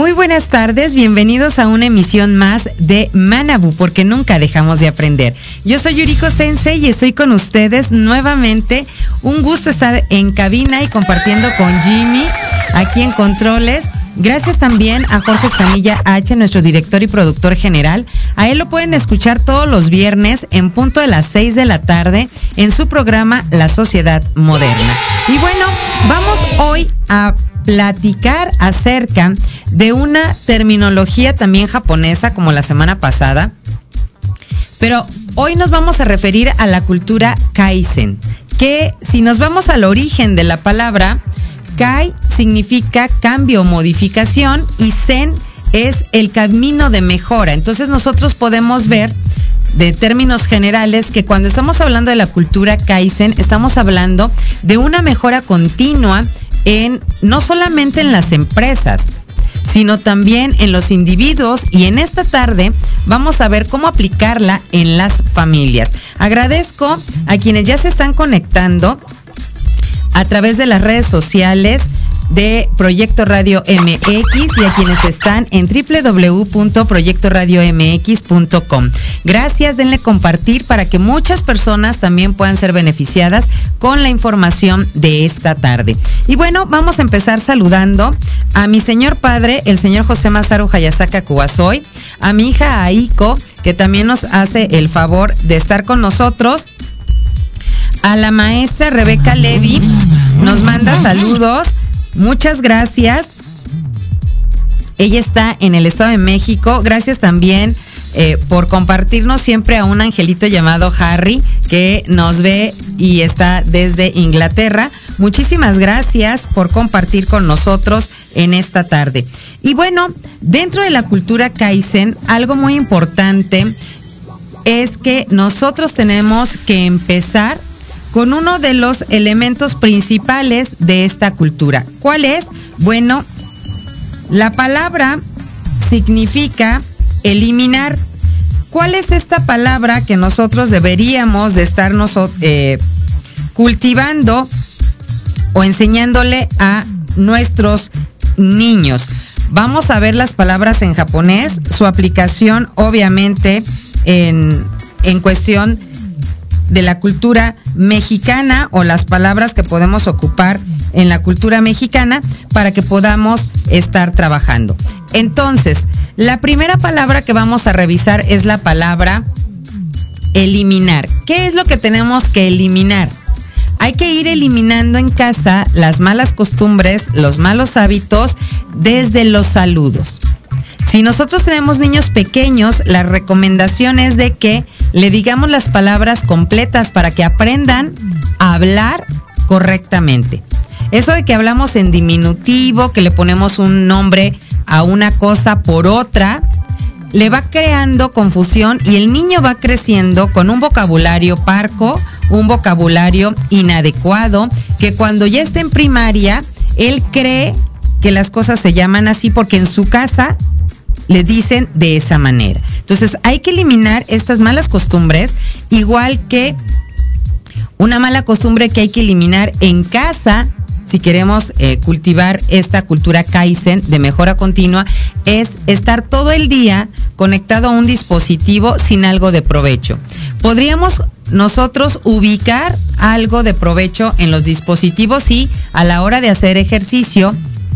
Muy buenas tardes, bienvenidos a una emisión más de Manabu, porque nunca dejamos de aprender. Yo soy Yuriko Sensei y estoy con ustedes nuevamente. Un gusto estar en cabina y compartiendo con Jimmy aquí en Controles. Gracias también a Jorge Escamilla H, nuestro director y productor general. A él lo pueden escuchar todos los viernes en punto de las 6 de la tarde en su programa La Sociedad Moderna. Y bueno, vamos hoy a platicar acerca de una terminología también japonesa como la semana pasada. Pero hoy nos vamos a referir a la cultura Kaizen, que si nos vamos al origen de la palabra, Kai significa cambio o modificación y Zen es el camino de mejora. Entonces nosotros podemos ver de términos generales que cuando estamos hablando de la cultura Kaizen, estamos hablando de una mejora continua en no solamente en las empresas, sino también en los individuos y en esta tarde vamos a ver cómo aplicarla en las familias. Agradezco a quienes ya se están conectando a través de las redes sociales de Proyecto Radio MX y a quienes están en www.proyectoradiomx.com. Gracias, denle compartir para que muchas personas también puedan ser beneficiadas con la información de esta tarde. Y bueno, vamos a empezar saludando a mi señor padre, el señor José Masaru Hayasaka Kubasoy, a mi hija Aiko, que también nos hace el favor de estar con nosotros a la maestra Rebeca Levy. Nos manda saludos. Muchas gracias. Ella está en el Estado de México. Gracias también eh, por compartirnos siempre a un angelito llamado Harry que nos ve y está desde Inglaterra. Muchísimas gracias por compartir con nosotros en esta tarde. Y bueno, dentro de la cultura Kaizen, algo muy importante es que nosotros tenemos que empezar con uno de los elementos principales de esta cultura. ¿Cuál es? Bueno, la palabra significa eliminar. ¿Cuál es esta palabra que nosotros deberíamos de estarnos eh, cultivando o enseñándole a nuestros niños? Vamos a ver las palabras en japonés, su aplicación obviamente en, en cuestión de la cultura mexicana o las palabras que podemos ocupar en la cultura mexicana para que podamos estar trabajando. Entonces, la primera palabra que vamos a revisar es la palabra eliminar. ¿Qué es lo que tenemos que eliminar? Hay que ir eliminando en casa las malas costumbres, los malos hábitos desde los saludos. Si nosotros tenemos niños pequeños, la recomendación es de que le digamos las palabras completas para que aprendan a hablar correctamente. Eso de que hablamos en diminutivo, que le ponemos un nombre a una cosa por otra, le va creando confusión y el niño va creciendo con un vocabulario parco, un vocabulario inadecuado, que cuando ya está en primaria, él cree que las cosas se llaman así porque en su casa le dicen de esa manera. Entonces hay que eliminar estas malas costumbres, igual que una mala costumbre que hay que eliminar en casa si queremos eh, cultivar esta cultura Kaizen de mejora continua, es estar todo el día conectado a un dispositivo sin algo de provecho. Podríamos nosotros ubicar algo de provecho en los dispositivos y a la hora de hacer ejercicio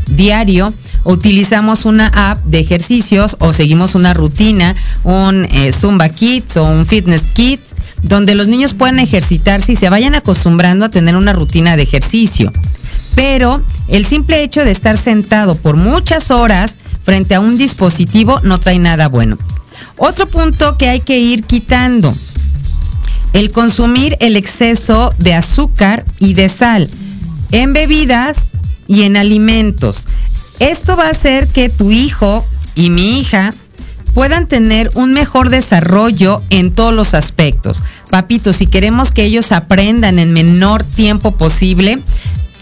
diario, utilizamos una app de ejercicios o seguimos una rutina, un eh, Zumba Kids o un Fitness Kids, donde los niños puedan ejercitarse y se vayan acostumbrando a tener una rutina de ejercicio. Pero el simple hecho de estar sentado por muchas horas frente a un dispositivo no trae nada bueno. Otro punto que hay que ir quitando, el consumir el exceso de azúcar y de sal en bebidas y en alimentos. Esto va a hacer que tu hijo y mi hija puedan tener un mejor desarrollo en todos los aspectos. Papito, si queremos que ellos aprendan en menor tiempo posible,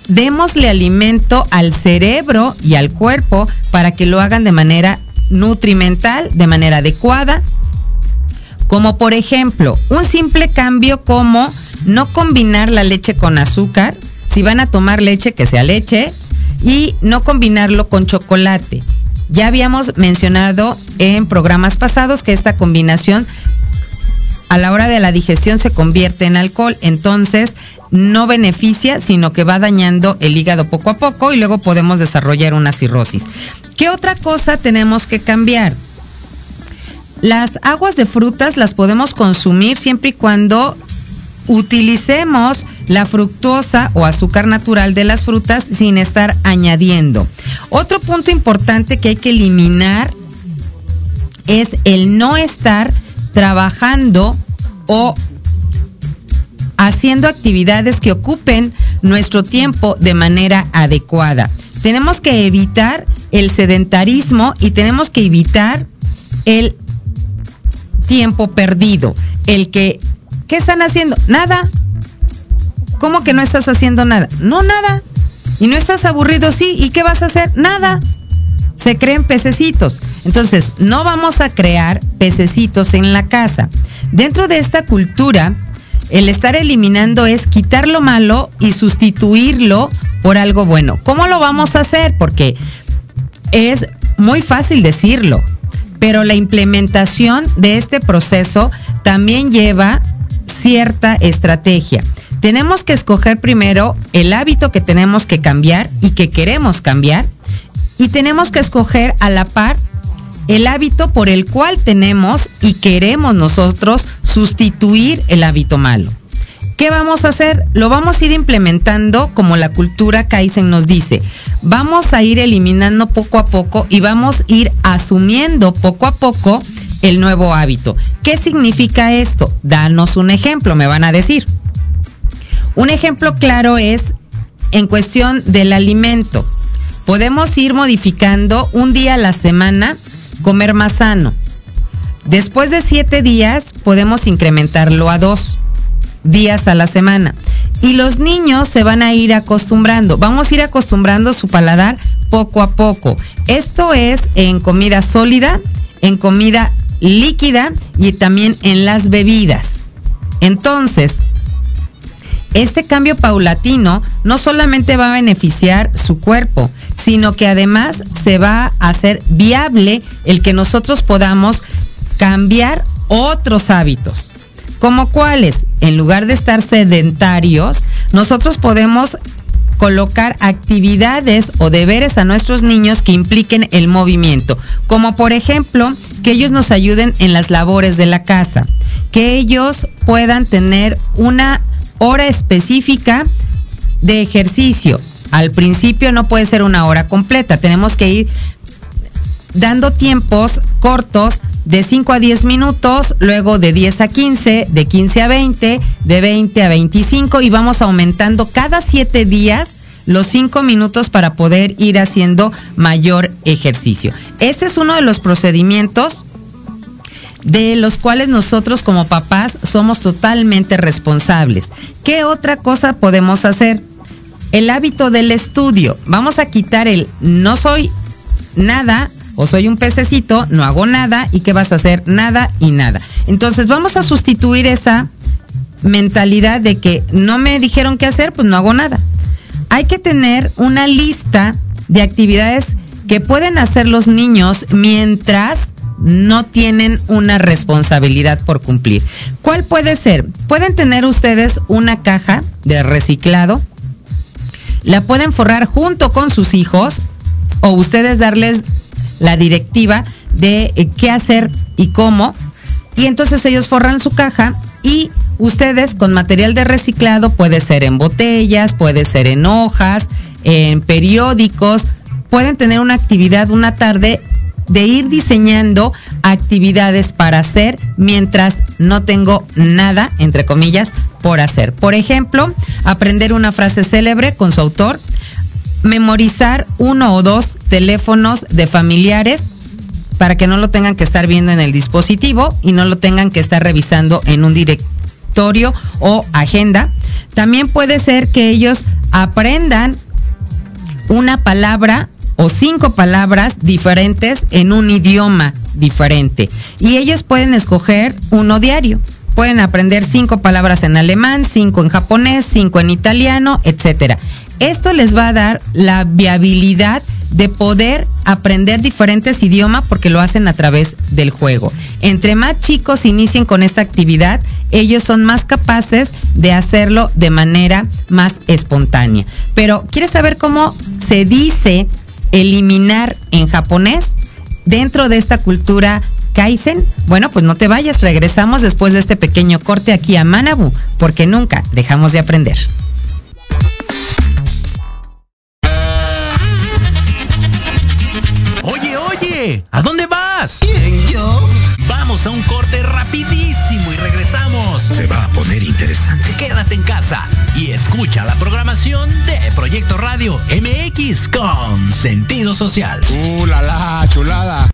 démosle alimento al cerebro y al cuerpo para que lo hagan de manera nutrimental, de manera adecuada. Como por ejemplo, un simple cambio como no combinar la leche con azúcar. Si van a tomar leche, que sea leche y no combinarlo con chocolate. Ya habíamos mencionado en programas pasados que esta combinación a la hora de la digestión se convierte en alcohol, entonces no beneficia, sino que va dañando el hígado poco a poco y luego podemos desarrollar una cirrosis. ¿Qué otra cosa tenemos que cambiar? Las aguas de frutas las podemos consumir siempre y cuando utilicemos la fructosa o azúcar natural de las frutas sin estar añadiendo. Otro punto importante que hay que eliminar es el no estar trabajando o haciendo actividades que ocupen nuestro tiempo de manera adecuada. Tenemos que evitar el sedentarismo y tenemos que evitar el tiempo perdido, el que ¿Qué están haciendo? Nada. ¿Cómo que no estás haciendo nada? No, nada. ¿Y no estás aburrido? Sí. ¿Y qué vas a hacer? Nada. Se creen pececitos. Entonces, no vamos a crear pececitos en la casa. Dentro de esta cultura, el estar eliminando es quitar lo malo y sustituirlo por algo bueno. ¿Cómo lo vamos a hacer? Porque es muy fácil decirlo, pero la implementación de este proceso también lleva cierta estrategia. Tenemos que escoger primero el hábito que tenemos que cambiar y que queremos cambiar y tenemos que escoger a la par el hábito por el cual tenemos y queremos nosotros sustituir el hábito malo. ¿Qué vamos a hacer? Lo vamos a ir implementando como la cultura Kaizen nos dice. Vamos a ir eliminando poco a poco y vamos a ir asumiendo poco a poco el nuevo hábito. ¿Qué significa esto? Danos un ejemplo, me van a decir. Un ejemplo claro es en cuestión del alimento. Podemos ir modificando un día a la semana, comer más sano. Después de siete días podemos incrementarlo a dos días a la semana. Y los niños se van a ir acostumbrando. Vamos a ir acostumbrando su paladar poco a poco. Esto es en comida sólida, en comida líquida y también en las bebidas. Entonces, este cambio paulatino no solamente va a beneficiar su cuerpo, sino que además se va a hacer viable el que nosotros podamos cambiar otros hábitos. ¿Como cuáles? En lugar de estar sedentarios, nosotros podemos colocar actividades o deberes a nuestros niños que impliquen el movimiento, como por ejemplo que ellos nos ayuden en las labores de la casa, que ellos puedan tener una hora específica de ejercicio. Al principio no puede ser una hora completa, tenemos que ir dando tiempos cortos de 5 a 10 minutos, luego de 10 a 15, de 15 a 20, de 20 a 25 y vamos aumentando cada 7 días los 5 minutos para poder ir haciendo mayor ejercicio. Este es uno de los procedimientos de los cuales nosotros como papás somos totalmente responsables. ¿Qué otra cosa podemos hacer? El hábito del estudio. Vamos a quitar el no soy nada o soy un pececito, no hago nada y qué vas a hacer nada y nada. Entonces vamos a sustituir esa mentalidad de que no me dijeron qué hacer, pues no hago nada. Hay que tener una lista de actividades que pueden hacer los niños mientras no tienen una responsabilidad por cumplir. ¿Cuál puede ser? Pueden tener ustedes una caja de reciclado, la pueden forrar junto con sus hijos o ustedes darles la directiva de eh, qué hacer y cómo. Y entonces ellos forran su caja y ustedes con material de reciclado puede ser en botellas, puede ser en hojas, en periódicos, pueden tener una actividad una tarde de ir diseñando actividades para hacer mientras no tengo nada, entre comillas, por hacer. Por ejemplo, aprender una frase célebre con su autor, memorizar uno o dos teléfonos de familiares para que no lo tengan que estar viendo en el dispositivo y no lo tengan que estar revisando en un directorio o agenda. También puede ser que ellos aprendan una palabra o cinco palabras diferentes en un idioma diferente. Y ellos pueden escoger uno diario. Pueden aprender cinco palabras en alemán, cinco en japonés, cinco en italiano, etc. Esto les va a dar la viabilidad de poder aprender diferentes idiomas porque lo hacen a través del juego. Entre más chicos inicien con esta actividad, ellos son más capaces de hacerlo de manera más espontánea. Pero, ¿quieres saber cómo se dice eliminar en japonés dentro de esta cultura Kaizen? Bueno, pues no te vayas, regresamos después de este pequeño corte aquí a Manabu, porque nunca dejamos de aprender. Oye, oye, ¿a dónde vas? ¿Quién, yo? Vamos a un corte rapidísimo y regresamos. Se va a poner interesante. Quédate en casa y escucha la programación de Proyecto Radio MX con sentido social. ¡Uh, la, la chulada!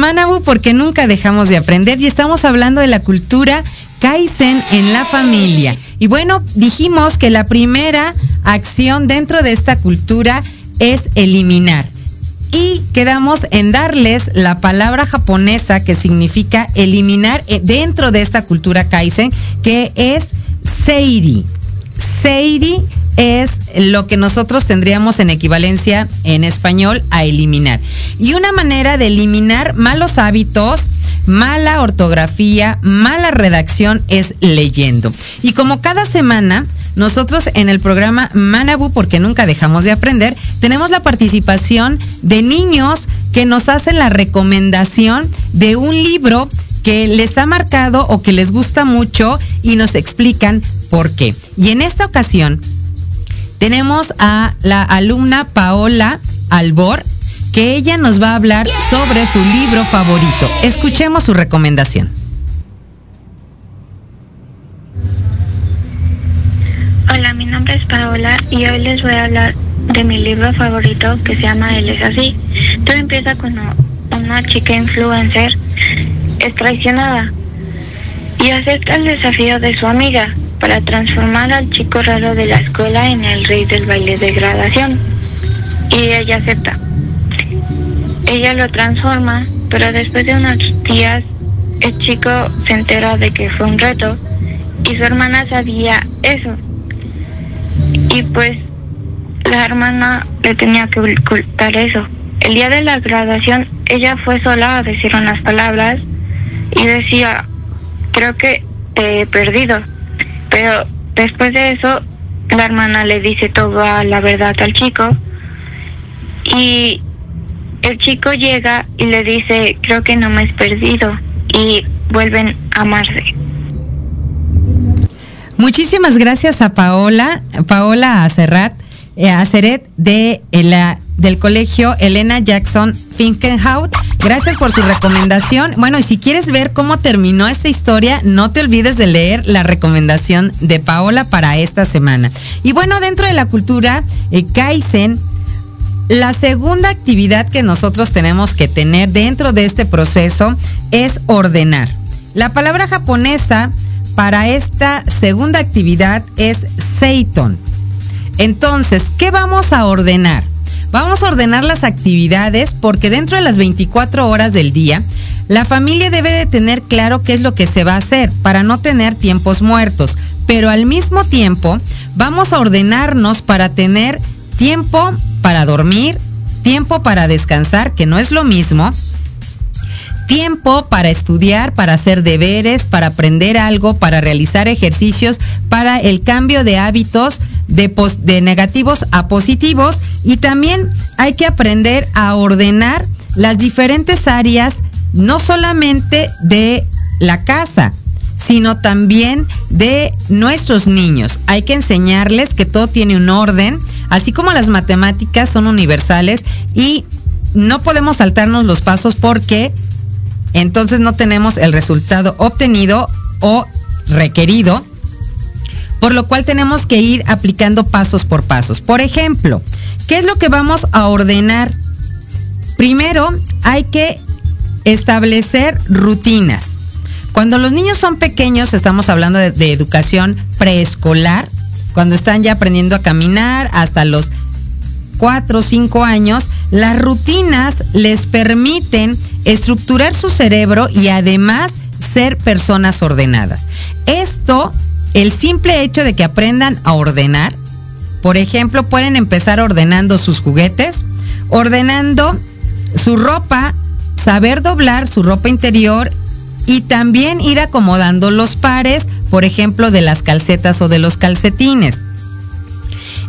Manabu porque nunca dejamos de aprender y estamos hablando de la cultura Kaizen en la familia. Y bueno, dijimos que la primera acción dentro de esta cultura es eliminar. Y quedamos en darles la palabra japonesa que significa eliminar eh, dentro de esta cultura Kaizen, que es Seiri. Seiri es lo que nosotros tendríamos en equivalencia en español a eliminar. Y una manera de eliminar malos hábitos, mala ortografía, mala redacción es leyendo. Y como cada semana nosotros en el programa Manabu, porque nunca dejamos de aprender, tenemos la participación de niños que nos hacen la recomendación de un libro que les ha marcado o que les gusta mucho y nos explican por qué. Y en esta ocasión tenemos a la alumna Paola Albor, que ella nos va a hablar sobre su libro favorito. Escuchemos su recomendación. Hola, mi nombre es Paola y hoy les voy a hablar de mi libro favorito que se llama Él es así. Todo empieza cuando una chica influencer es traicionada y acepta el desafío de su amiga para transformar al chico raro de la escuela en el rey del baile de graduación. Y ella acepta. Ella lo transforma, pero después de unos días el chico se entera de que fue un reto y su hermana sabía eso. Y pues la hermana le tenía que ocultar eso. El día de la graduación ella fue sola a decir unas palabras y decía, creo que te he perdido. Pero después de eso, la hermana le dice toda la verdad al chico y el chico llega y le dice, creo que no me has perdido y vuelven a amarse. Muchísimas gracias a Paola, Paola Acerrat, eh, Aceret de eh, la del colegio Elena Jackson Finkenhout. Gracias por su recomendación. Bueno, y si quieres ver cómo terminó esta historia, no te olvides de leer la recomendación de Paola para esta semana. Y bueno, dentro de la cultura eh, Kaizen, la segunda actividad que nosotros tenemos que tener dentro de este proceso es ordenar. La palabra japonesa para esta segunda actividad es Seiton. Entonces, ¿qué vamos a ordenar? Vamos a ordenar las actividades porque dentro de las 24 horas del día, la familia debe de tener claro qué es lo que se va a hacer para no tener tiempos muertos. Pero al mismo tiempo, vamos a ordenarnos para tener tiempo para dormir, tiempo para descansar, que no es lo mismo, tiempo para estudiar, para hacer deberes, para aprender algo, para realizar ejercicios, para el cambio de hábitos de, negativos a positivos y también hay que aprender a ordenar las diferentes áreas, no solamente de la casa, sino también de nuestros niños. Hay que enseñarles que todo tiene un orden, así como las matemáticas son universales y no podemos saltarnos los pasos porque entonces no tenemos el resultado obtenido o requerido por lo cual tenemos que ir aplicando pasos por pasos. Por ejemplo, ¿qué es lo que vamos a ordenar? Primero, hay que establecer rutinas. Cuando los niños son pequeños, estamos hablando de, educación preescolar, cuando están ya aprendiendo a caminar hasta los 4 o 5 años, las rutinas les permiten estructurar su cerebro y además ser personas ordenadas. Esto el simple hecho de que aprendan a ordenar, por ejemplo, pueden empezar ordenando sus juguetes, ordenando su ropa, saber doblar su ropa interior y también ir acomodando los pares, por ejemplo, de las calcetas o de los calcetines.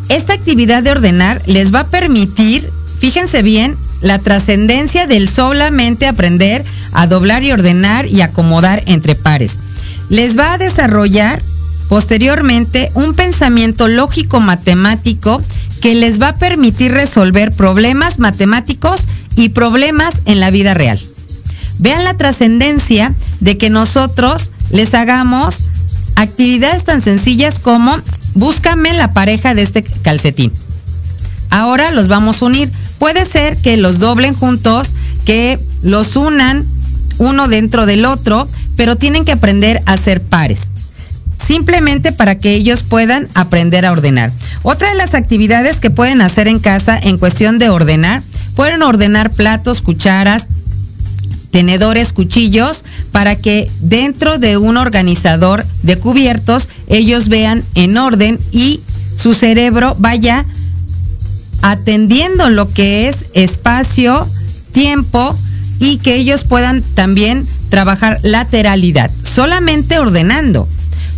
Esta actividad de ordenar les va a permitir, fíjense bien, la trascendencia del solamente aprender a doblar y ordenar y acomodar entre pares. Les va a desarrollar posteriormente un pensamiento lógico matemático que les va a permitir resolver problemas matemáticos y problemas en la vida real. Vean la trascendencia de que nosotros les hagamos actividades tan sencillas como búscame la pareja de este calcetín. Ahora los vamos a unir. Puede ser que los doblen juntos, que los unan uno dentro del otro, pero tienen que aprender a ser pares simplemente para que ellos puedan aprender a ordenar. Otra de las actividades que pueden hacer en casa en cuestión de ordenar, pueden ordenar platos, cucharas, tenedores, cuchillos, para que dentro de un organizador de cubiertos ellos vean en orden y su cerebro vaya atendiendo lo que es espacio, tiempo y que ellos puedan también trabajar lateralidad, solamente ordenando.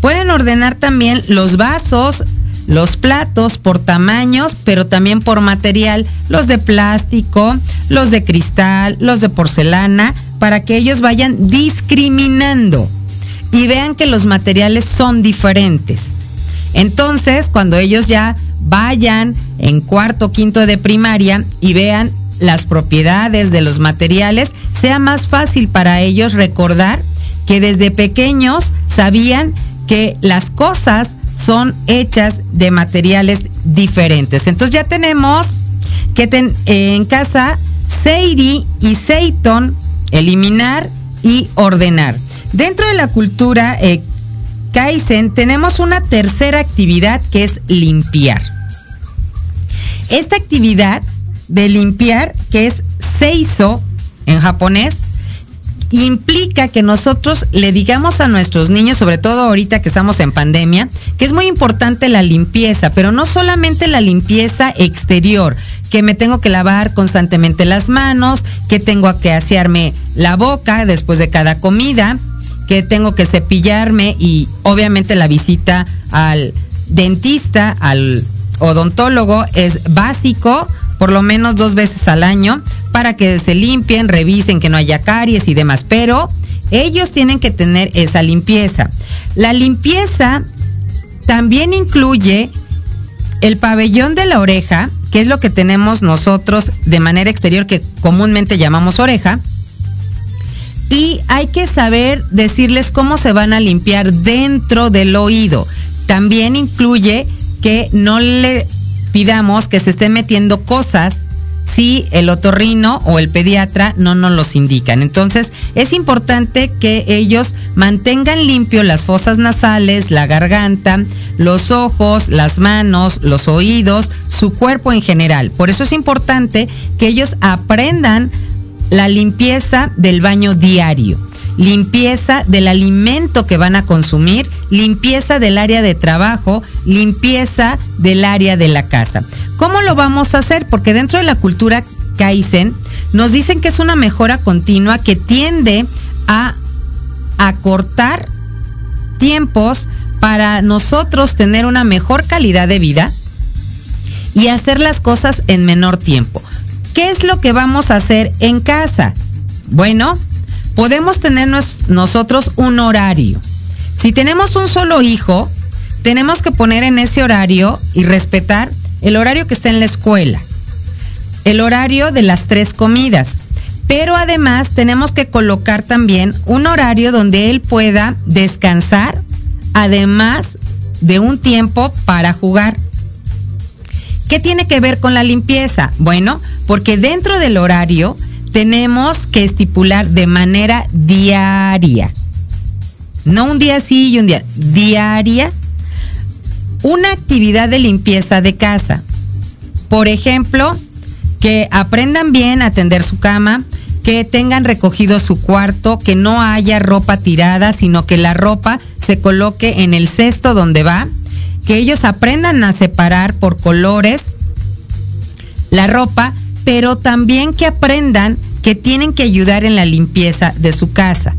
Pueden ordenar también los vasos, los platos por tamaños, pero también por material, los de plástico, los de cristal, los de porcelana, para que ellos vayan discriminando y vean que los materiales son diferentes. Entonces, cuando ellos ya vayan en cuarto, quinto de primaria y vean las propiedades de los materiales, sea más fácil para ellos recordar que desde pequeños sabían que las cosas son hechas de materiales diferentes. Entonces ya tenemos que en casa Seiri y Seiton eliminar y ordenar. Dentro de la cultura eh, Kaizen tenemos una tercera actividad que es limpiar. Esta actividad de limpiar, que es seiso en japonés, implica que nosotros le digamos a nuestros niños, sobre todo ahorita que estamos en pandemia, que es muy importante la limpieza, pero no solamente la limpieza exterior, que me tengo que lavar constantemente las manos, que tengo que asearme la boca después de cada comida, que tengo que cepillarme y obviamente la visita al dentista, al odontólogo es básico, por lo menos dos veces al año, para que se limpien, revisen que no haya caries y demás. Pero ellos tienen que tener esa limpieza. La limpieza también incluye el pabellón de la oreja, que es lo que tenemos nosotros de manera exterior, que comúnmente llamamos oreja. Y hay que saber decirles cómo se van a limpiar dentro del oído. También incluye que no le pidamos que se estén metiendo cosas si el otorrino o el pediatra no nos los indican. Entonces, es importante que ellos mantengan limpio las fosas nasales, la garganta, los ojos, las manos, los oídos, su cuerpo en general. Por eso es importante que ellos aprendan la limpieza del baño diario limpieza del alimento que van a consumir, limpieza del área de trabajo, limpieza del área de la casa. ¿Cómo lo vamos a hacer? Porque dentro de la cultura Kaizen nos dicen que es una mejora continua que tiende a acortar tiempos para nosotros tener una mejor calidad de vida y hacer las cosas en menor tiempo. ¿Qué es lo que vamos a hacer en casa? Bueno, podemos tener nosotros un horario. Si tenemos un solo hijo, tenemos que poner en ese horario y respetar el horario que está en la escuela, el horario de las tres comidas. Pero además tenemos que colocar también un horario donde él pueda descansar, además de un tiempo para jugar. ¿Qué tiene que ver con la limpieza? Bueno, porque dentro del horario tenemos que estipular de manera diaria, no un día sí y un día, diaria, una actividad de limpieza de casa. Por ejemplo, que aprendan bien a tender su cama, que tengan recogido su cuarto, que no haya ropa tirada, sino que la ropa se coloque en el cesto donde va, que ellos aprendan a separar por colores la ropa, pero también que aprendan que tienen que ayudar en la limpieza de su casa.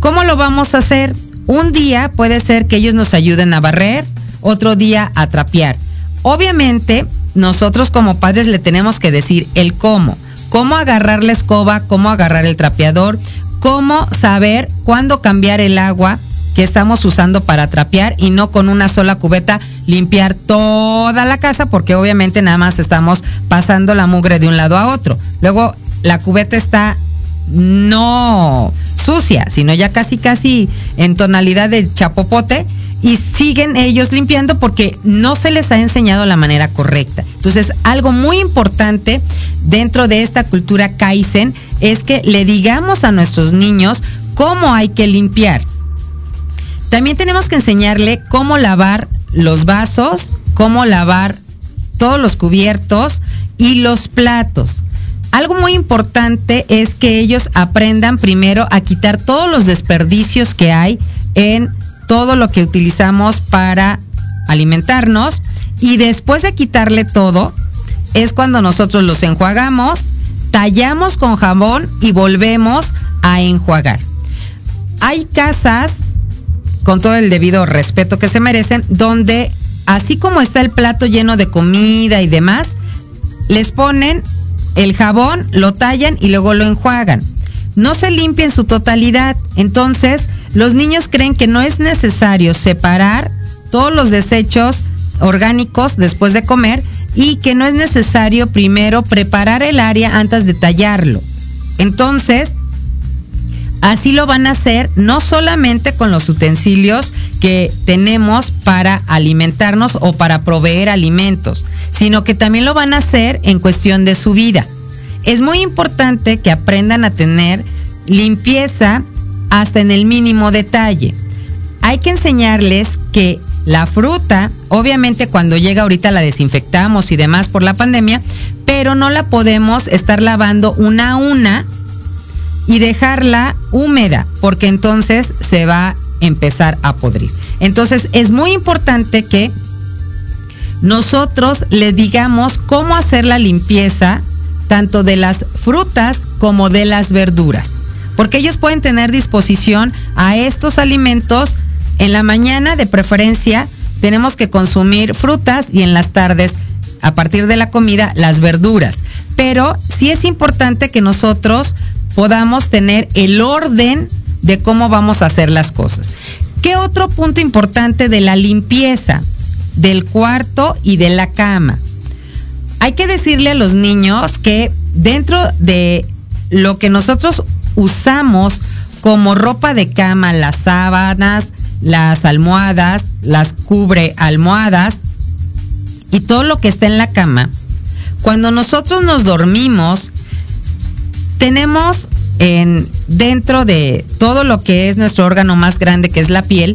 ¿Cómo lo vamos a hacer? Un día puede ser que ellos nos ayuden a barrer, otro día a trapear. Obviamente, nosotros como padres le tenemos que decir el cómo. Cómo agarrar la escoba, cómo agarrar el trapeador, cómo saber cuándo cambiar el agua que estamos usando para trapear y no con una sola cubeta limpiar toda la casa porque obviamente nada más estamos pasando la mugre de un lado a otro. Luego la cubeta está no sucia, sino ya casi casi en tonalidad de chapopote y siguen ellos limpiando porque no se les ha enseñado la manera correcta. Entonces, algo muy importante dentro de esta cultura Kaizen es que le digamos a nuestros niños cómo hay que limpiar. También tenemos que enseñarle cómo lavar los vasos, cómo lavar todos los cubiertos y los platos. Algo muy importante es que ellos aprendan primero a quitar todos los desperdicios que hay en todo lo que utilizamos para alimentarnos y después de quitarle todo es cuando nosotros los enjuagamos, tallamos con jabón y volvemos a enjuagar. Hay casas con todo el debido respeto que se merecen, donde así como está el plato lleno de comida y demás, les ponen el jabón, lo tallan y luego lo enjuagan. No se limpia en su totalidad. Entonces, los niños creen que no es necesario separar todos los desechos orgánicos después de comer y que no es necesario primero preparar el área antes de tallarlo. Entonces, así lo van a hacer no solamente con los utensilios que tenemos para alimentarnos o para proveer alimentos, sino que también lo van a hacer en cuestión de su vida. Es muy importante que aprendan a tener limpieza hasta en el mínimo detalle. Hay que enseñarles que la fruta, obviamente cuando llega ahorita la desinfectamos y demás por la pandemia, pero no la podemos estar lavando una a una y dejarla húmeda, porque entonces se va a empezar a podrir. Entonces es muy importante que nosotros le digamos cómo hacer la limpieza tanto de las frutas como de las verduras, porque ellos pueden tener disposición a estos alimentos en la mañana de preferencia tenemos que consumir frutas y en las tardes a partir de la comida las verduras. Pero sí es importante que nosotros podamos tener el orden de cómo vamos a hacer las cosas. ¿Qué otro punto importante de la limpieza del cuarto y de la cama? Hay que decirle a los niños que dentro de lo que nosotros usamos como ropa de cama, las sábanas, las almohadas, las cubre almohadas y todo lo que está en la cama, cuando nosotros nos dormimos, tenemos en, dentro de todo lo que es nuestro órgano más grande, que es la piel,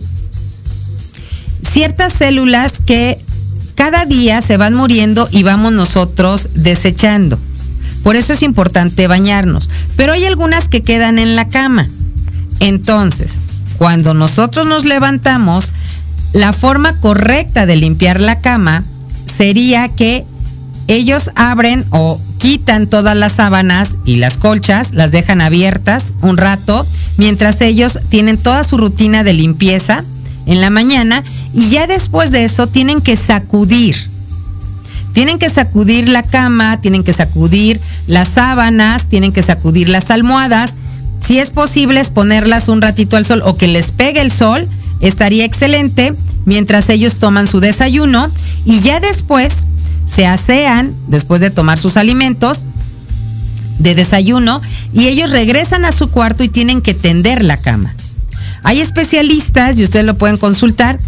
ciertas células que cada día se van muriendo y vamos nosotros desechando. Por eso es importante bañarnos. Pero hay algunas que quedan en la cama. Entonces, cuando nosotros nos levantamos, la forma correcta de limpiar la cama sería que ellos abren o quitan todas las sábanas y las colchas, las dejan abiertas un rato, mientras ellos tienen toda su rutina de limpieza en la mañana y ya después de eso tienen que sacudir. Tienen que sacudir la cama, tienen que sacudir las sábanas, tienen que sacudir las almohadas. Si es posible exponerlas un ratito al sol o que les pegue el sol, estaría excelente mientras ellos toman su desayuno y ya después se asean después de tomar sus alimentos de desayuno y ellos regresan a su cuarto y tienen que tender la cama. Hay especialistas, y ustedes lo pueden consultar,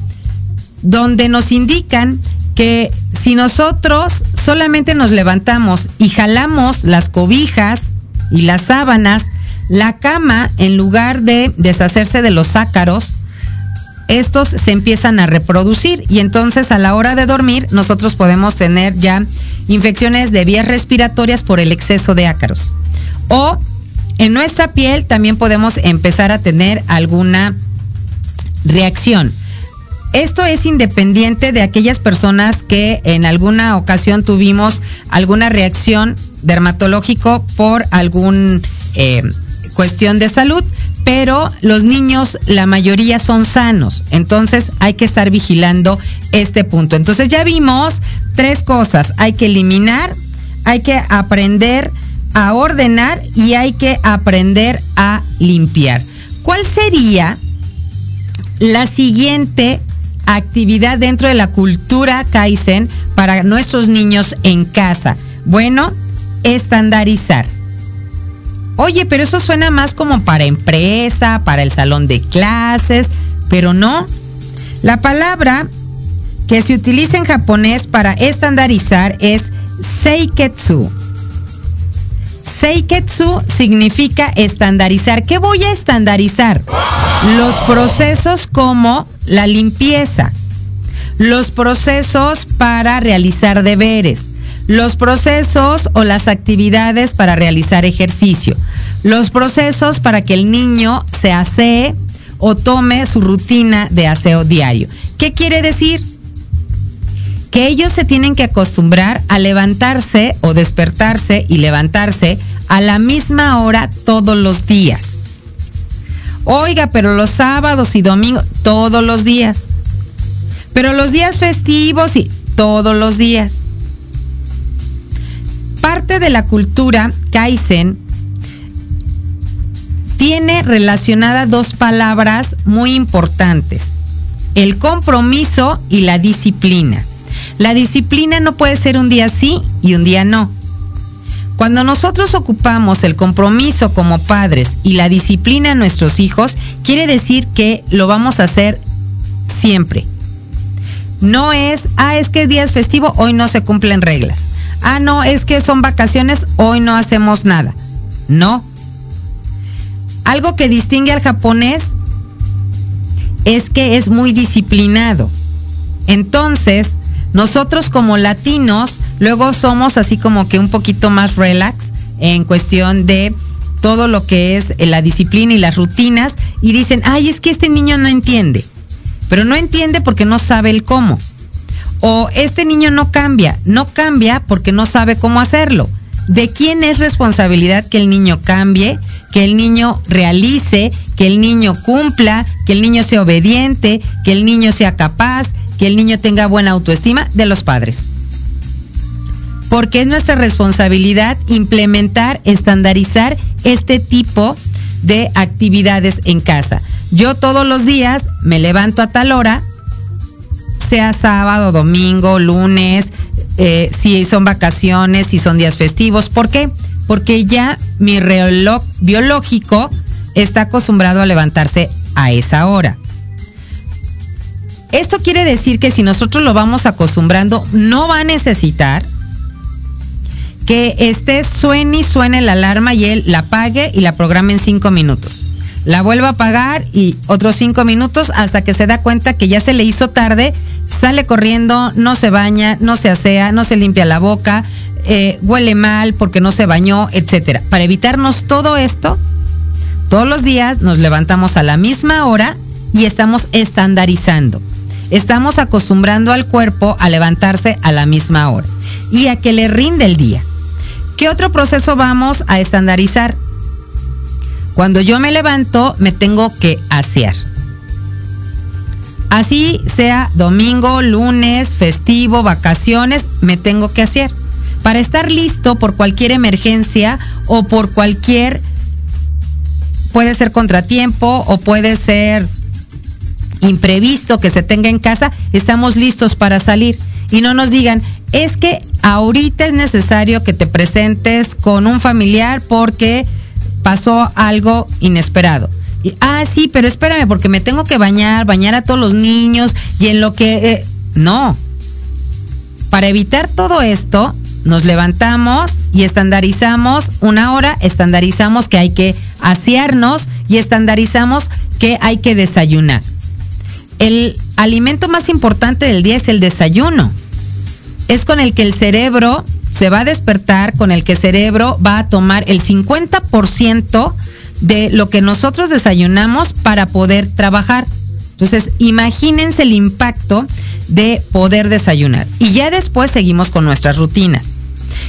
donde nos indican que si nosotros solamente nos levantamos y jalamos las cobijas y las sábanas, la cama, en lugar de deshacerse de los ácaros, estos se empiezan a reproducir y entonces a la hora de dormir nosotros podemos tener ya infecciones de vías respiratorias por el exceso de ácaros. O en nuestra piel también podemos empezar a tener alguna reacción. Esto es independiente de aquellas personas que en alguna ocasión tuvimos alguna reacción dermatológico por algún eh, cuestión de salud pero los niños, la mayoría son sanos, entonces hay que estar vigilando este punto. Entonces ya vimos tres cosas, hay que eliminar, hay que aprender a ordenar y hay que aprender a limpiar. ¿Cuál sería la siguiente actividad dentro de la cultura Kaizen para nuestros niños en casa? Bueno, estandarizar. Oye, pero eso suena más como para empresa, para el salón de clases, pero no. La palabra que se utiliza en japonés para estandarizar es seiketsu. Seiketsu significa estandarizar. ¿Qué voy a estandarizar? Los procesos como la limpieza, los procesos para realizar deberes, los procesos o las actividades para realizar ejercicio, los procesos para que el niño se asee o tome su rutina de aseo diario. ¿Qué quiere decir? Que ellos se tienen que acostumbrar a levantarse o despertarse y levantarse a la misma hora todos los días. Oiga, pero los sábados y domingos, todos los días. Pero los días festivos, sí, todos los días. Parte de la cultura Kaizen tiene relacionadas dos palabras muy importantes, el compromiso y la disciplina. La disciplina no puede ser un día sí y un día no. Cuando nosotros ocupamos el compromiso como padres y la disciplina a nuestros hijos, quiere decir que lo vamos a hacer siempre. No es, ah, es que día es festivo, hoy no se cumplen reglas. Ah, no, es que son vacaciones, hoy no hacemos nada. No. Algo que distingue al japonés es que es muy disciplinado. Entonces, nosotros como latinos, luego somos así como que un poquito más relax en cuestión de todo lo que es la disciplina y las rutinas y dicen, ay, es que este niño no entiende, pero no entiende porque no sabe el cómo. O este niño no cambia, no cambia porque no sabe cómo hacerlo. ¿De quién es responsabilidad que el niño cambie, que el niño realice, que el niño cumpla, que el niño sea obediente, que el niño sea capaz, que el niño tenga buena autoestima de los padres. Porque es nuestra responsabilidad implementar, estandarizar este tipo de actividades en casa. Yo todos los días me levanto a tal hora, sea sábado, domingo, lunes, eh, si son vacaciones, si son días festivos. ¿Por qué? Porque ya mi reloj biológico está acostumbrado a levantarse a esa hora. Esto quiere decir que si nosotros lo vamos acostumbrando, no va a necesitar que esté suene y suene la alarma y él la apague y la programe en cinco minutos. La vuelva a apagar y otros cinco minutos hasta que se da cuenta que ya se le hizo tarde, sale corriendo, no se baña, no se asea, no se limpia la boca, eh, huele mal porque no se bañó, etcétera. Para evitarnos todo esto, todos los días nos levantamos a la misma hora y estamos estandarizando estamos acostumbrando al cuerpo a levantarse a la misma hora y a que le rinde el día. ¿Qué otro proceso vamos a estandarizar? Cuando yo me levanto, me tengo que asear. Así sea domingo, lunes, festivo, vacaciones, me tengo que asear. Para estar listo por cualquier emergencia o por cualquier, puede ser contratiempo o puede ser imprevisto que se tenga en casa, estamos listos para salir. Y no nos digan, es que ahorita es necesario que te presentes con un familiar porque pasó algo inesperado. Ah, sí, pero espérame, porque me tengo que bañar, bañar a todos los niños y en lo que... Eh, no. Para evitar todo esto, nos levantamos y estandarizamos una hora, estandarizamos que hay que asearnos y estandarizamos que hay que desayunar el alimento más importante del día es el desayuno. Es con el que el cerebro se va a despertar, con el que cerebro va a tomar el 50% de lo que nosotros desayunamos para poder trabajar. Entonces, imagínense el impacto de poder desayunar. Y ya después seguimos con nuestras rutinas.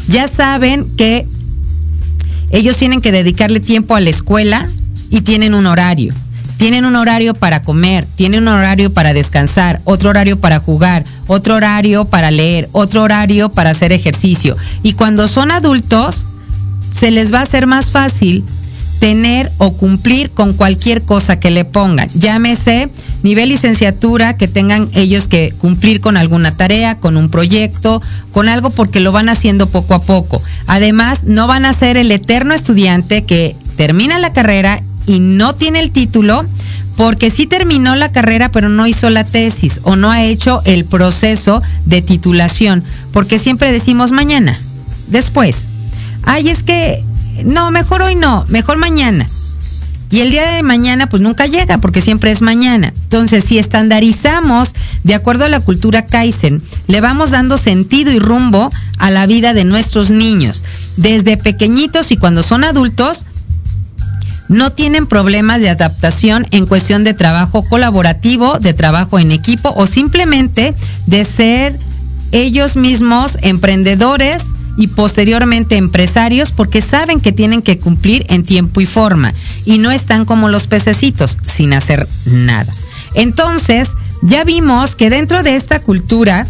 Ya saben que ellos tienen que dedicarle tiempo a la escuela y tienen un horario. Tienen un horario para comer, tienen un horario para descansar, otro horario para jugar, otro horario para leer, otro horario para hacer ejercicio. Y cuando son adultos, se les va a hacer más fácil tener o cumplir con cualquier cosa que le pongan. Llámese nivel licenciatura, que tengan ellos que cumplir con alguna tarea, con un proyecto, con algo porque lo van haciendo poco a poco. Además, no van a ser el eterno estudiante que termina la carrera y no tiene el título porque sí terminó la carrera pero no hizo la tesis o no ha hecho el proceso de titulación, porque siempre decimos mañana, después. Ay, es que no, mejor hoy no, mejor mañana. Y el día de mañana pues nunca llega porque siempre es mañana. Entonces, si estandarizamos de acuerdo a la cultura Kaizen, le vamos dando sentido y rumbo a la vida de nuestros niños. Desde pequeñitos y cuando son adultos, no tienen problemas de adaptación en cuestión de trabajo colaborativo, de trabajo en equipo o simplemente de ser ellos mismos emprendedores y posteriormente empresarios porque saben que tienen que cumplir en tiempo y forma y no están como los pececitos sin hacer nada. Entonces, ya vimos que dentro de esta cultura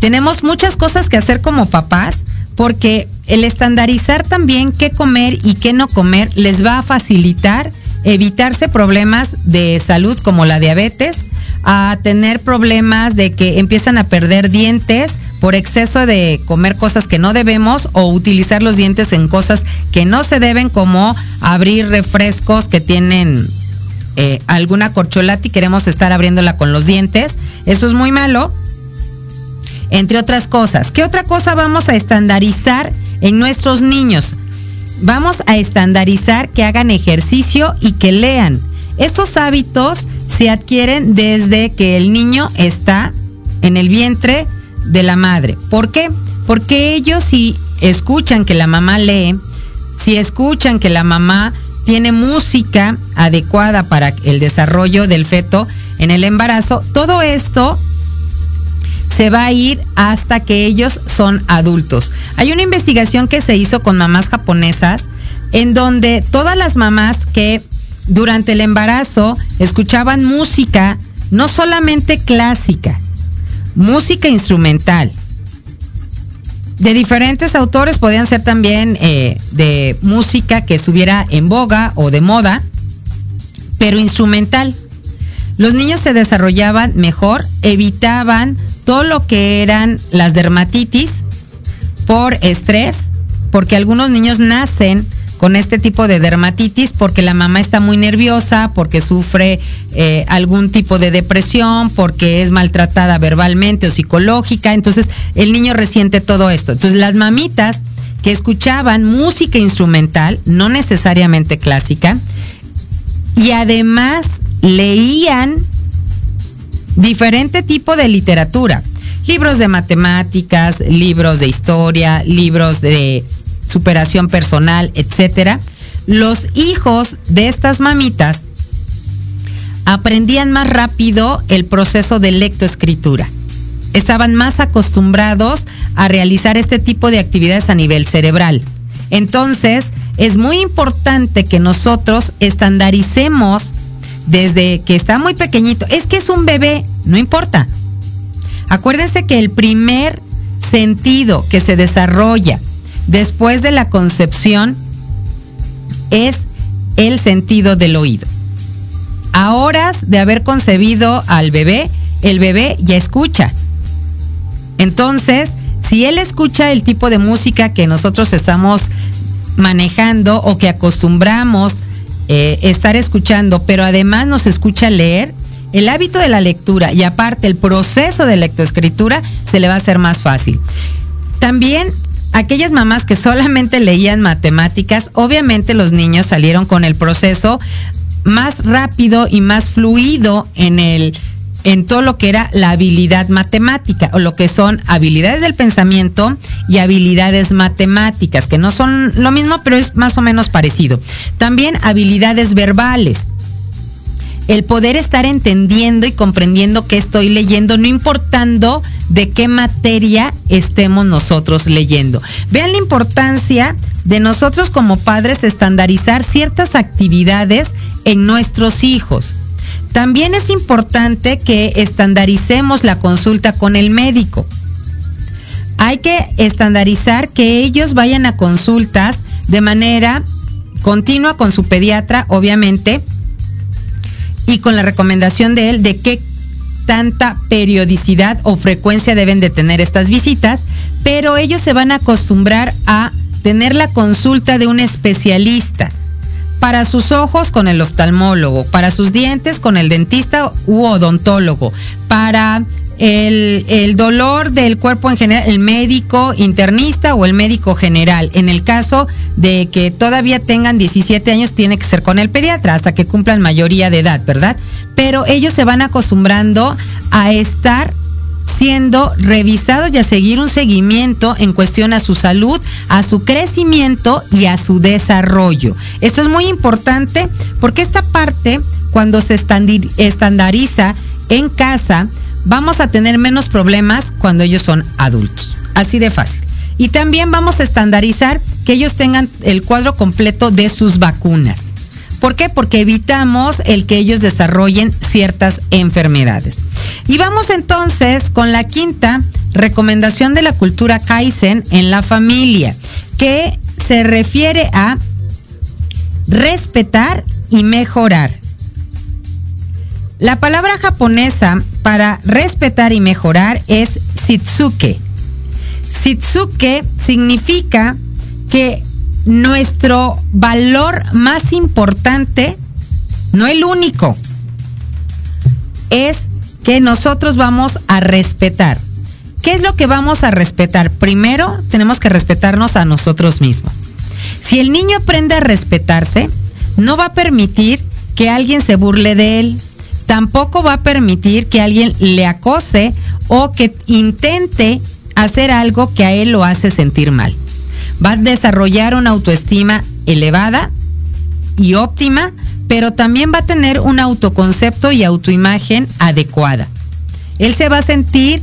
tenemos muchas cosas que hacer como papás porque el estandarizar también qué comer y qué no comer les va a facilitar evitarse problemas de salud como la diabetes, a tener problemas de que empiezan a perder dientes por exceso de comer cosas que no debemos o utilizar los dientes en cosas que no se deben como abrir refrescos que tienen eh, alguna corcholata y queremos estar abriéndola con los dientes. Eso es muy malo. Entre otras cosas. ¿Qué otra cosa vamos a estandarizar en nuestros niños? Vamos a estandarizar que hagan ejercicio y que lean. Estos hábitos se adquieren desde que el niño está en el vientre de la madre. ¿Por qué? Porque ellos si escuchan que la mamá lee, si escuchan que la mamá tiene música adecuada para el desarrollo del feto en el embarazo, todo esto se va a ir hasta que ellos son adultos. Hay una investigación que se hizo con mamás japonesas en donde todas las mamás que durante el embarazo escuchaban música, no solamente clásica, música instrumental, de diferentes autores, podían ser también eh, de música que estuviera en boga o de moda, pero instrumental. Los niños se desarrollaban mejor, evitaban todo lo que eran las dermatitis por estrés, porque algunos niños nacen con este tipo de dermatitis porque la mamá está muy nerviosa, porque sufre eh, algún tipo de depresión, porque es maltratada verbalmente o psicológica. Entonces el niño resiente todo esto. Entonces las mamitas que escuchaban música instrumental, no necesariamente clásica, y además leían diferente tipo de literatura. Libros de matemáticas, libros de historia, libros de superación personal, etcétera, los hijos de estas mamitas aprendían más rápido el proceso de lectoescritura. Estaban más acostumbrados a realizar este tipo de actividades a nivel cerebral. Entonces, es muy importante que nosotros estandaricemos desde que está muy pequeñito. Es que es un bebé, no importa. Acuérdense que el primer sentido que se desarrolla después de la concepción es el sentido del oído. A horas de haber concebido al bebé, el bebé ya escucha. Entonces, si él escucha el tipo de música que nosotros estamos manejando o que acostumbramos eh, estar escuchando, pero además nos escucha leer, el hábito de la lectura y aparte el proceso de lectoescritura se le va a hacer más fácil. También aquellas mamás que solamente leían matemáticas, obviamente los niños salieron con el proceso más rápido y más fluido en el en todo lo que era la habilidad matemática o lo que son habilidades del pensamiento y habilidades matemáticas, que no son lo mismo, pero es más o menos parecido. También habilidades verbales el poder estar entendiendo y comprendiendo qué estoy leyendo, no importando de qué materia estemos nosotros leyendo. Vean la importancia de nosotros como padres estandarizar ciertas actividades en nuestros hijos. También es importante que estandaricemos la consulta con el médico. Hay que estandarizar que ellos vayan a consultas de manera continua con su pediatra, obviamente, y con la recomendación de él de qué tanta periodicidad o frecuencia deben de tener estas visitas, pero ellos se van a acostumbrar a tener la consulta de un especialista. Para sus ojos con el oftalmólogo, para sus dientes con el dentista u odontólogo, para el, dolor del cuerpo en general, el médico internista o el médico general. En el caso de que todavía tengan 17 años, tiene que ser con el pediatra hasta que cumplan mayoría de edad, ¿verdad? Pero ellos se van acostumbrando a estar siendo revisados y a seguir un seguimiento en cuestión a su salud, a su crecimiento y a su desarrollo. Esto es muy importante porque esta parte, cuando se estandariza en casa, vamos a tener menos problemas cuando ellos son adultos. Así de fácil. Y también vamos a estandarizar que ellos tengan el cuadro completo de sus vacunas. ¿Por qué? Porque evitamos el que ellos desarrollen ciertas enfermedades. Y vamos entonces con la quinta recomendación de la cultura Kaizen en la familia, que se refiere a respetar y mejorar. La palabra japonesa para respetar y mejorar es sitsuke. Sitsuke significa que nuestro valor más importante, no el único, es que nosotros vamos a respetar. ¿Qué es lo que vamos a respetar? Primero, tenemos que respetarnos a nosotros mismos. Si el niño aprende a respetarse, no va a permitir que alguien se burle de él. Tampoco va a permitir que alguien le acose o que intente hacer algo que a él lo hace sentir mal. Va a desarrollar una autoestima elevada y óptima, pero también va a tener un autoconcepto y autoimagen adecuada. Él se va a sentir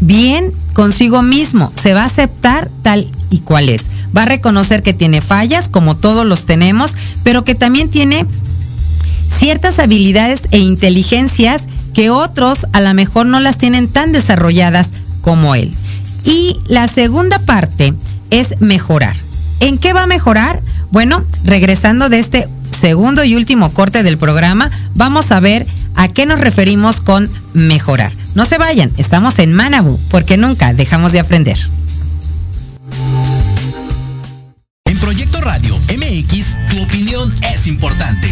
bien consigo mismo, se va a aceptar tal y cual es. Va a reconocer que tiene fallas, como todos los tenemos, pero que también tiene ciertas habilidades e inteligencias que otros a lo mejor no las tienen tan desarrolladas como él. Y la segunda parte es mejorar. ¿En qué va a mejorar? Bueno, regresando de este segundo y último corte del programa, vamos a ver a qué nos referimos con mejorar. No se vayan, estamos en Manabu, porque nunca dejamos de aprender. En Proyecto Radio MX, tu opinión es importante.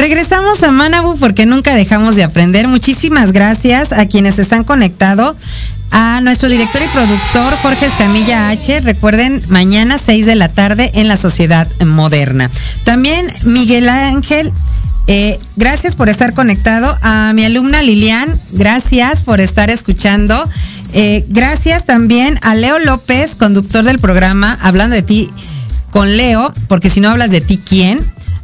Regresamos a Manabu porque nunca dejamos de aprender. Muchísimas gracias a quienes están conectados. A nuestro director y productor Jorge Escamilla H. Recuerden, mañana 6 de la tarde en la Sociedad Moderna. También Miguel Ángel, eh, gracias por estar conectado. A mi alumna Lilian, gracias por estar escuchando. Eh, gracias también a Leo López, conductor del programa, hablando de ti con Leo, porque si no hablas de ti, ¿quién?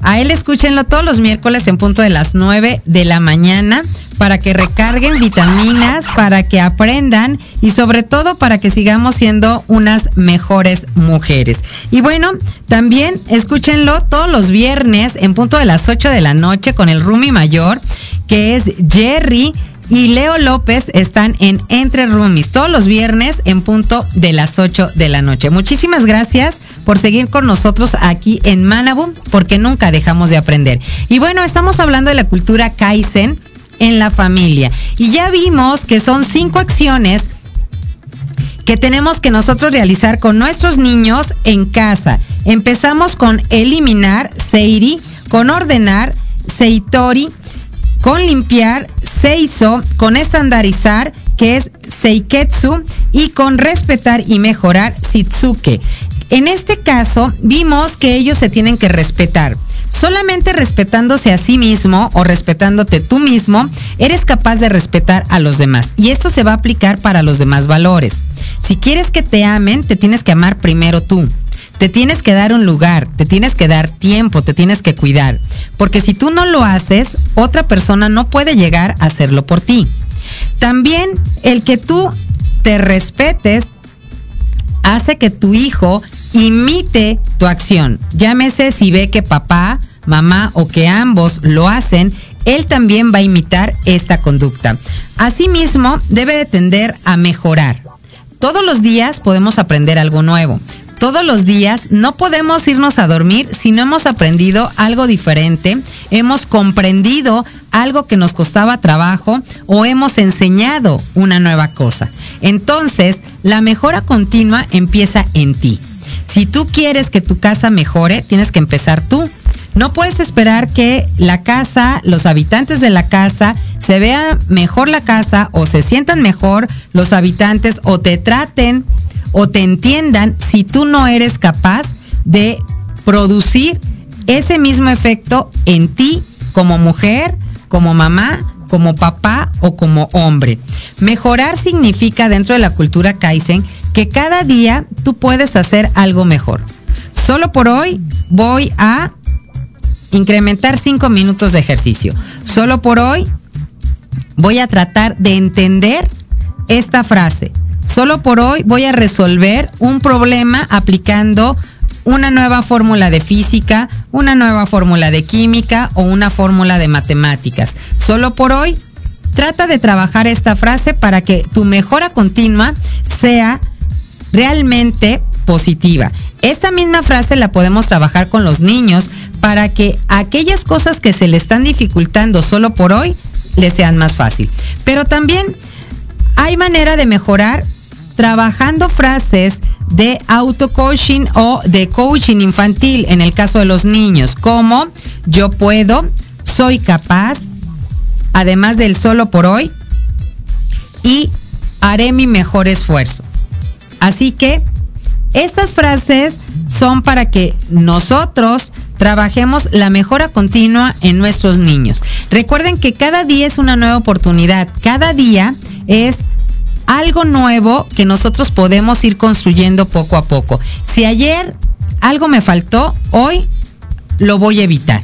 A él escúchenlo todos los miércoles en punto de las 9 de la mañana para que recarguen vitaminas, para que aprendan y sobre todo para que sigamos siendo unas mejores mujeres. Y bueno, también escúchenlo todos los viernes en punto de las 8 de la noche con el Rumi Mayor, que es Jerry y Leo López están en Entre Roomies todos los viernes en punto de las 8 de la noche. Muchísimas gracias por seguir con nosotros aquí en Manabu, porque nunca dejamos de aprender. Y bueno, estamos hablando de la cultura Kaizen en la familia. Y ya vimos que son cinco acciones que tenemos que nosotros realizar con nuestros niños en casa. Empezamos con eliminar, Seiri, con ordenar, Seitori, con limpiar, Seiso, con estandarizar, que es Seiketsu, y con respetar y mejorar, Sitsuke. En este caso, vimos que ellos se tienen que respetar. Solamente respetándose a sí mismo o respetándote tú mismo, eres capaz de respetar a los demás. Y esto se va a aplicar para los demás valores. Si quieres que te amen, te tienes que amar primero tú. Te tienes que dar un lugar, te tienes que dar tiempo, te tienes que cuidar. Porque si tú no lo haces, otra persona no puede llegar a hacerlo por ti. También el que tú te respetes hace que tu hijo imite tu acción. Llámese si ve que papá, mamá o que ambos lo hacen, él también va a imitar esta conducta. Asimismo, debe de tender a mejorar. Todos los días podemos aprender algo nuevo. Todos los días no podemos irnos a dormir si no hemos aprendido algo diferente, hemos comprendido algo que nos costaba trabajo o hemos enseñado una nueva cosa. Entonces, la mejora continua empieza en ti. Si tú quieres que tu casa mejore, tienes que empezar tú. No puedes esperar que la casa, los habitantes de la casa, se vea mejor la casa o se sientan mejor los habitantes o te traten o te entiendan si tú no eres capaz de producir ese mismo efecto en ti como mujer, como mamá, como papá o como hombre. Mejorar significa dentro de la cultura Kaizen que cada día tú puedes hacer algo mejor. Solo por hoy voy a incrementar cinco minutos de ejercicio. Solo por hoy voy a tratar de entender esta frase. Solo por hoy voy a resolver un problema aplicando una nueva fórmula de física, una nueva fórmula de química o una fórmula de matemáticas. Solo por hoy trata de trabajar esta frase para que tu mejora continua sea realmente positiva. Esta misma frase la podemos trabajar con los niños para que aquellas cosas que se le están dificultando solo por hoy les sean más fácil. Pero también hay manera de mejorar trabajando frases de auto-coaching o de coaching infantil en el caso de los niños, como yo puedo, soy capaz, además del solo por hoy, y haré mi mejor esfuerzo. Así que estas frases son para que nosotros trabajemos la mejora continua en nuestros niños. Recuerden que cada día es una nueva oportunidad, cada día es algo nuevo que nosotros podemos ir construyendo poco a poco. Si ayer algo me faltó, hoy lo voy a evitar.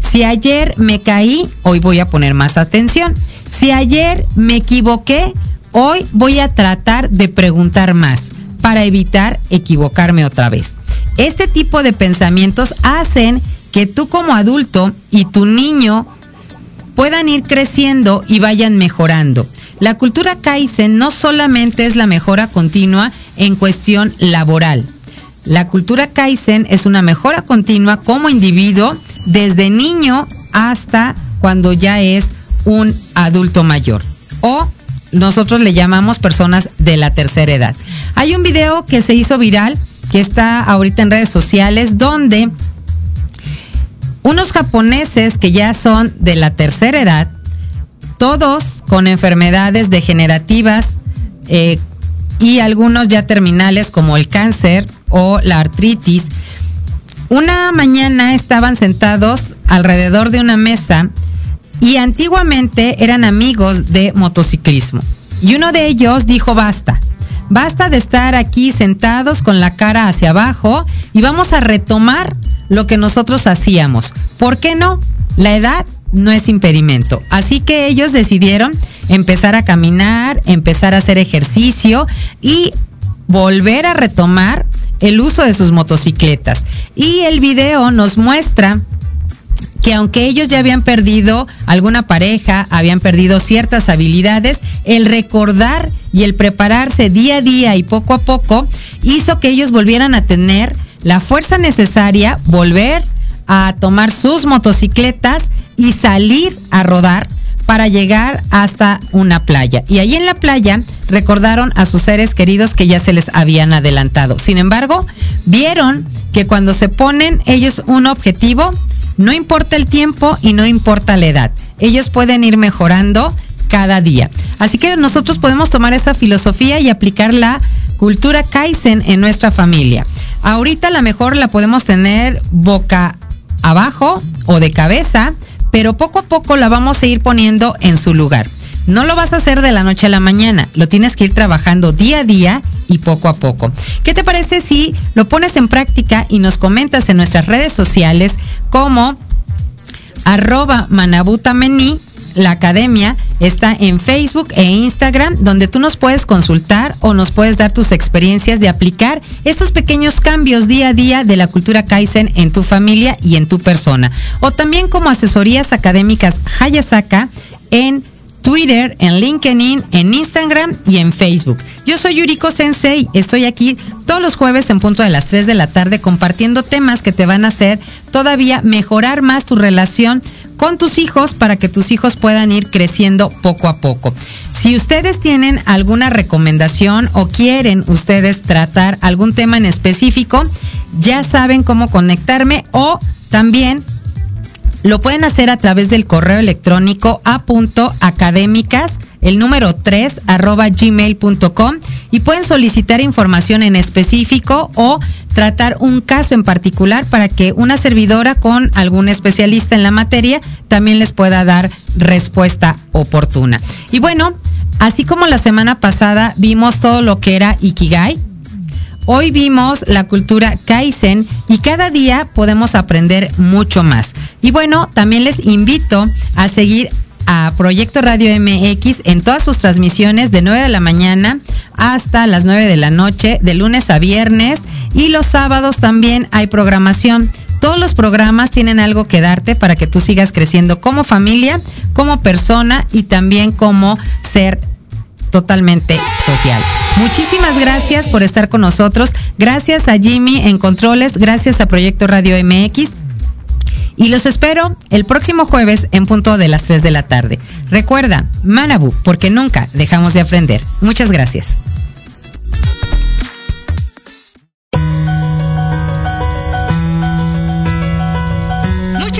Si ayer me caí, hoy voy a poner más atención. Si ayer me equivoqué, hoy voy a tratar de preguntar más para evitar equivocarme otra vez. Este tipo de pensamientos hacen que tú como adulto y tu niño puedan ir creciendo y vayan mejorando. La cultura Kaizen no solamente es la mejora continua en cuestión laboral. La cultura Kaizen es una mejora continua como individuo desde niño hasta cuando ya es un adulto mayor. O nosotros le llamamos personas de la tercera edad. Hay un video que se hizo viral, que está ahorita en redes sociales, donde unos japoneses que ya son de la tercera edad todos con enfermedades degenerativas eh, y algunos ya terminales como el cáncer o la artritis. Una mañana estaban sentados alrededor de una mesa y antiguamente eran amigos de motociclismo. Y uno de ellos dijo basta, basta de estar aquí sentados con la cara hacia abajo y vamos a retomar lo que nosotros hacíamos. ¿Por qué no? La edad no es impedimento. Así que ellos decidieron empezar a caminar, empezar a hacer ejercicio y volver a retomar el uso de sus motocicletas. Y el video nos muestra que aunque ellos ya habían perdido alguna pareja, habían perdido ciertas habilidades, el recordar y el prepararse día a día y poco a poco hizo que ellos volvieran a tener la fuerza necesaria, volver a tomar sus motocicletas y salir a rodar para llegar hasta una playa. Y ahí en la playa recordaron a sus seres queridos que ya se les habían adelantado. Sin embargo, vieron que cuando se ponen ellos un objetivo, no importa el tiempo y no importa la edad. Ellos pueden ir mejorando cada día. Así que nosotros podemos tomar esa filosofía y aplicar la cultura Kaizen en nuestra familia. Ahorita la mejor la podemos tener boca abajo o de cabeza pero poco a poco la vamos a ir poniendo en su lugar. No lo vas a hacer de la noche a la mañana, lo tienes que ir trabajando día a día y poco a poco. ¿Qué te parece si lo pones en práctica y nos comentas en nuestras redes sociales como arroba manabutamení la academia está en Facebook e Instagram, donde tú nos puedes consultar o nos puedes dar tus experiencias de aplicar estos pequeños cambios día a día de la cultura Kaizen en tu familia y en tu persona. O también como asesorías académicas Hayasaka en Twitter, en LinkedIn, en Instagram y en Facebook. Yo soy Yuriko Sensei, estoy aquí todos los jueves en punto de las 3 de la tarde compartiendo temas que te van a hacer todavía mejorar más tu relación con tus hijos para que tus hijos puedan ir creciendo poco a poco. Si ustedes tienen alguna recomendación o quieren ustedes tratar algún tema en específico, ya saben cómo conectarme o también lo pueden hacer a través del correo electrónico a.académicas, el número 3, arroba gmail.com y pueden solicitar información en específico o tratar un caso en particular para que una servidora con algún especialista en la materia también les pueda dar respuesta oportuna. Y bueno, así como la semana pasada vimos todo lo que era Ikigai, Hoy vimos la cultura Kaizen y cada día podemos aprender mucho más. Y bueno, también les invito a seguir a Proyecto Radio MX en todas sus transmisiones de 9 de la mañana hasta las 9 de la noche, de lunes a viernes y los sábados también hay programación. Todos los programas tienen algo que darte para que tú sigas creciendo como familia, como persona y también como ser totalmente social. Muchísimas gracias por estar con nosotros. Gracias a Jimmy en Controles, gracias a Proyecto Radio MX y los espero el próximo jueves en punto de las 3 de la tarde. Recuerda, Manabu, porque nunca dejamos de aprender. Muchas gracias.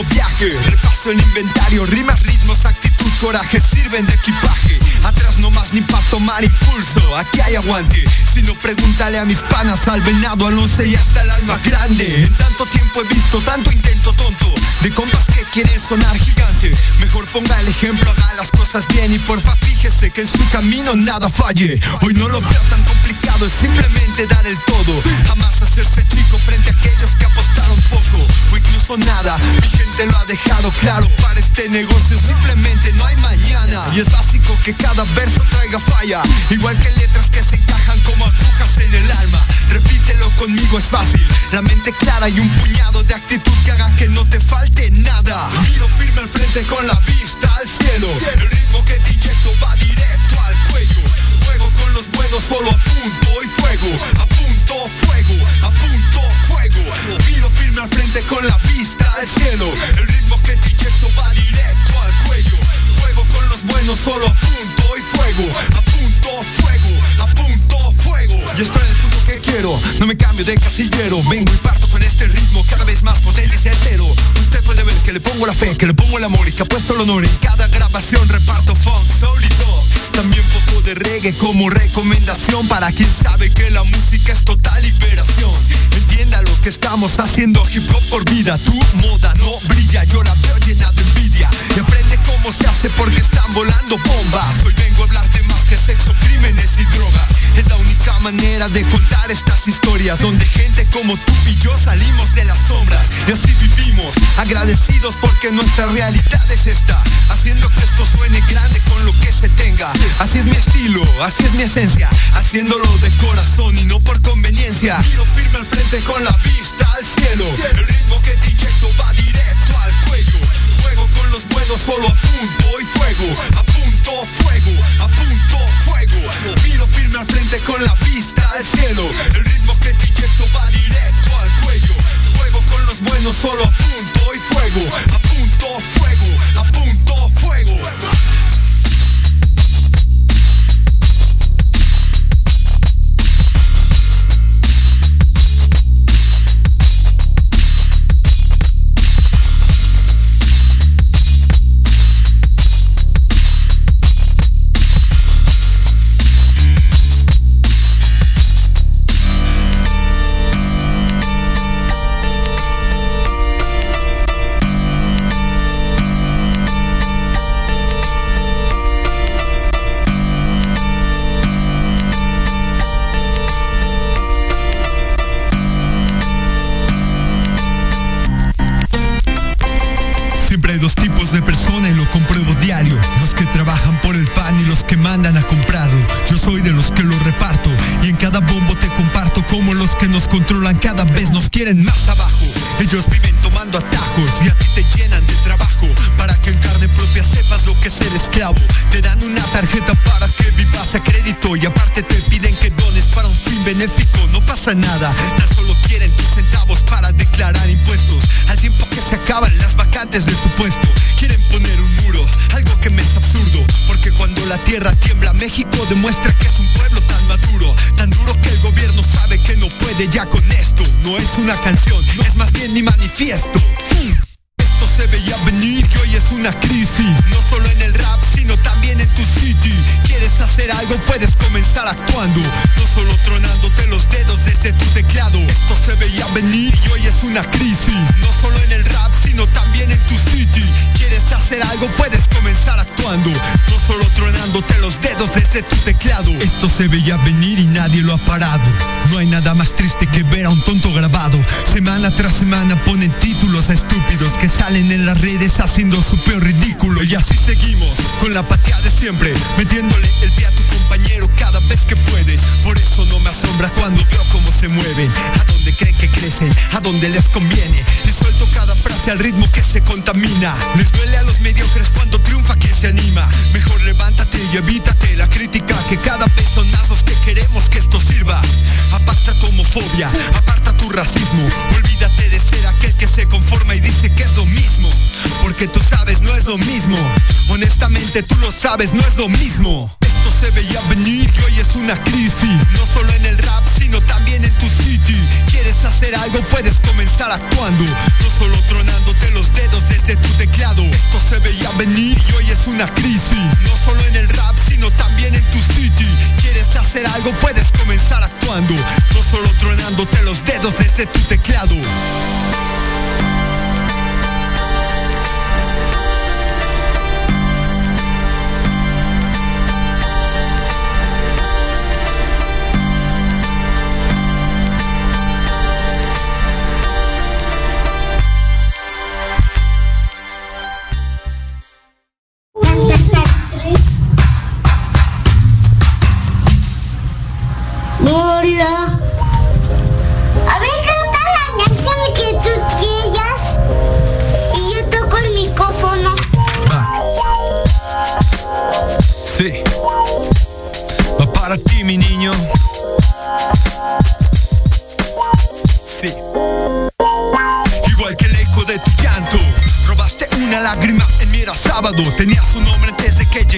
Viaje. Repaso el inventario, rimas, ritmos, actitud, coraje, sirven de equipaje. Atrás no más ni para tomar impulso, aquí hay aguante. Si no, pregúntale a mis panas, al venado, al once y hasta el alma grande. En tanto tiempo he visto tanto intento tonto de compas que quieren sonar gigante. Mejor ponga el ejemplo, haga las cosas bien y porfa fíjese que en su camino nada falle. Hoy no lo veo tan complicado, es simplemente dar el todo. Jamás hacerse chico frente a aquellos que apostaron poco o incluso nada. Gente lo ha dejado claro, para este negocio simplemente no hay mañana. Y es básico que cada verso traiga falla, igual que letras que se encajan como agujas en el alma. Repítelo conmigo, es fácil. La mente clara y un puñado de actitud que haga que no te falte nada. Miro firme al frente con la vista al cielo. El ritmo que te inyecto va directo al cuello. Juego con los buenos, solo a punto y fuego. A punto, fuego, a punto, fuego. Miro al frente con la vista al cielo. El ritmo que te inyecto va directo al cuello. Juego con los buenos, solo a punto y fuego. A punto, fuego, a punto, fuego. Y estoy en el punto que quiero, no me cambio de casillero. Vengo y parto con este ritmo cada vez más potente y certero. Usted puede ver que le pongo la fe, que le pongo el amor y que apuesto el honor. En cada grabación reparto funk, y También poco de reggae como recomendación para quien sabe que la música es total liberación. Entiéndalo que estamos haciendo hip hop por vida. Tu moda no brilla, yo la veo llena de envidia. Y aprende cómo se hace porque están volando bombas. Hoy vengo a hablarte más que sexo, crímenes y drogas. Es la única manera de contar estas historias Donde gente como tú y yo salimos de las sombras. Y así vivimos, agradecidos porque nuestra realidad es esta. Haciendo que esto suene grande con lo que se tenga. Así es mi estilo, así es mi esencia. Haciéndolo de corazón y no por conveniencia. Miro firme al frente con la vista al cielo. El ritmo que te inyecto va directo al cuello. Fuego con los buenos solo a punto y fuego. A punto, fuego, a punto, fuego. Miro firme al frente con la vista al cielo. El ritmo que te inyecto va directo al cuello. Fuego con los buenos solo a punto y fuego. A punto, fuego, Semana ponen títulos a estúpidos que salen en las redes haciendo su peor ridículo. Y así seguimos, con la patía de siempre, metiéndole el pie a tu compañero cada vez que puedes. Por eso no me asombra cuando veo cómo se mueven, a dónde creen que crecen, a dónde les conviene. Y suelto cada frase al ritmo que se contamina. Les duele a los mediocres cuando triunfa quien se anima. Mejor levántate y evítate la crítica, que cada vez son los que queremos que esto sirva. Aparta tu homofobia, aparta tu racismo. Porque tú sabes, no es lo mismo. Honestamente, tú lo sabes, no es lo mismo. Esto se veía venir y hoy es una crisis. No solo en el rap, sino también en tu city. ¿Quieres hacer algo? Puedes comenzar actuando. No solo tronándote los dedos desde tu teclado. Esto se veía venir y hoy es una crisis. No solo en el rap, sino también en tu city. ¿Quieres hacer algo? Puedes comenzar actuando. No solo tronándote los dedos desde tu teclado.